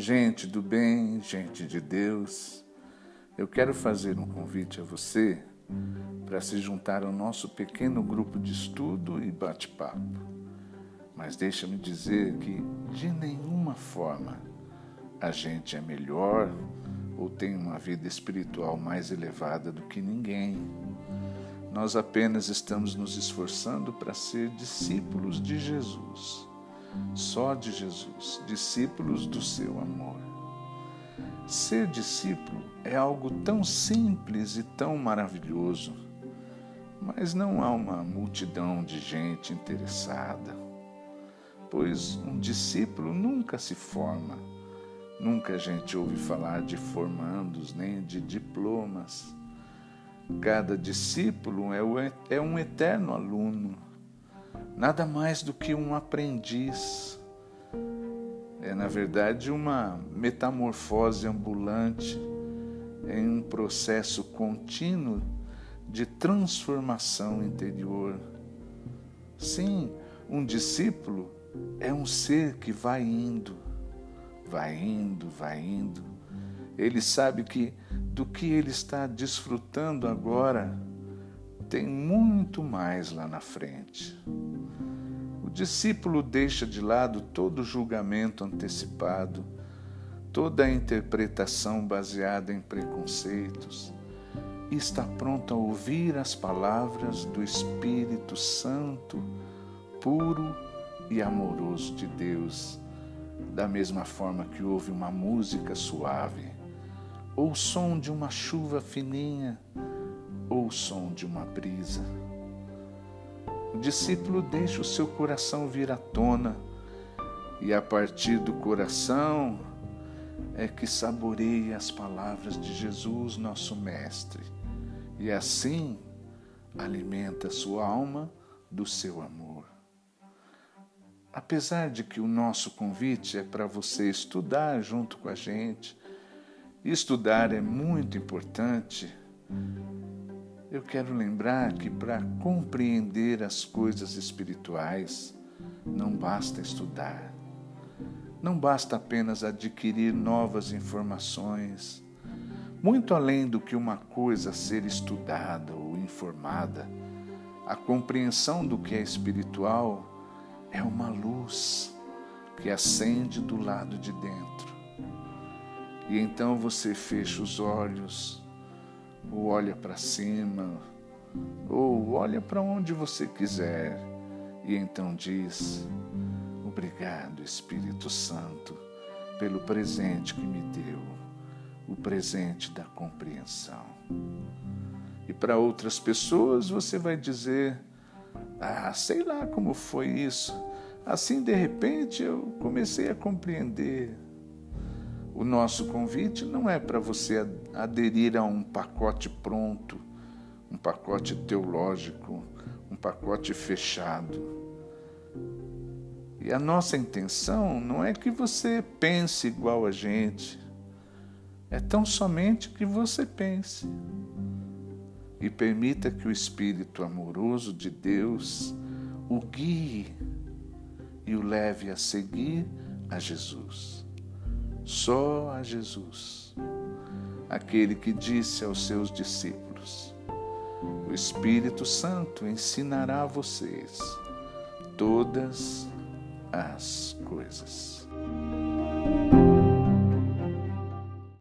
Gente do bem, gente de Deus, eu quero fazer um convite a você para se juntar ao nosso pequeno grupo de estudo e bate-papo. Mas deixa-me dizer que, de nenhuma forma, a gente é melhor ou tem uma vida espiritual mais elevada do que ninguém. Nós apenas estamos nos esforçando para ser discípulos de Jesus, só de Jesus, discípulos do seu amor. Ser discípulo é algo tão simples e tão maravilhoso, mas não há uma multidão de gente interessada, pois um discípulo nunca se forma, nunca a gente ouve falar de formandos nem de diplomas. Cada discípulo é, é um eterno aluno, nada mais do que um aprendiz. É, na verdade, uma metamorfose ambulante em um processo contínuo de transformação interior. Sim, um discípulo é um ser que vai indo, vai indo, vai indo. Ele sabe que do que ele está desfrutando agora tem muito mais lá na frente. O discípulo deixa de lado todo julgamento antecipado toda a interpretação baseada em preconceitos e está pronto a ouvir as palavras do Espírito Santo, puro e amoroso de Deus, da mesma forma que ouve uma música suave, ou o som de uma chuva fininha, o som de uma brisa. O discípulo deixa o seu coração vir à tona, e a partir do coração é que saboreie as palavras de Jesus, nosso Mestre, e assim alimenta sua alma do seu amor. Apesar de que o nosso convite é para você estudar junto com a gente, estudar é muito importante, eu quero lembrar que para compreender as coisas espirituais, não basta estudar não basta apenas adquirir novas informações. Muito além do que uma coisa ser estudada ou informada, a compreensão do que é espiritual é uma luz que acende do lado de dentro. E então você fecha os olhos, ou olha para cima, ou olha para onde você quiser, e então diz: Obrigado, Espírito Santo, pelo presente que me deu, o presente da compreensão. E para outras pessoas você vai dizer: Ah, sei lá como foi isso. Assim, de repente, eu comecei a compreender. O nosso convite não é para você aderir a um pacote pronto, um pacote teológico, um pacote fechado. E a nossa intenção não é que você pense igual a gente, é tão somente que você pense. E permita que o Espírito amoroso de Deus o guie e o leve a seguir a Jesus. Só a Jesus. Aquele que disse aos seus discípulos: O Espírito Santo ensinará a vocês todas as coisas.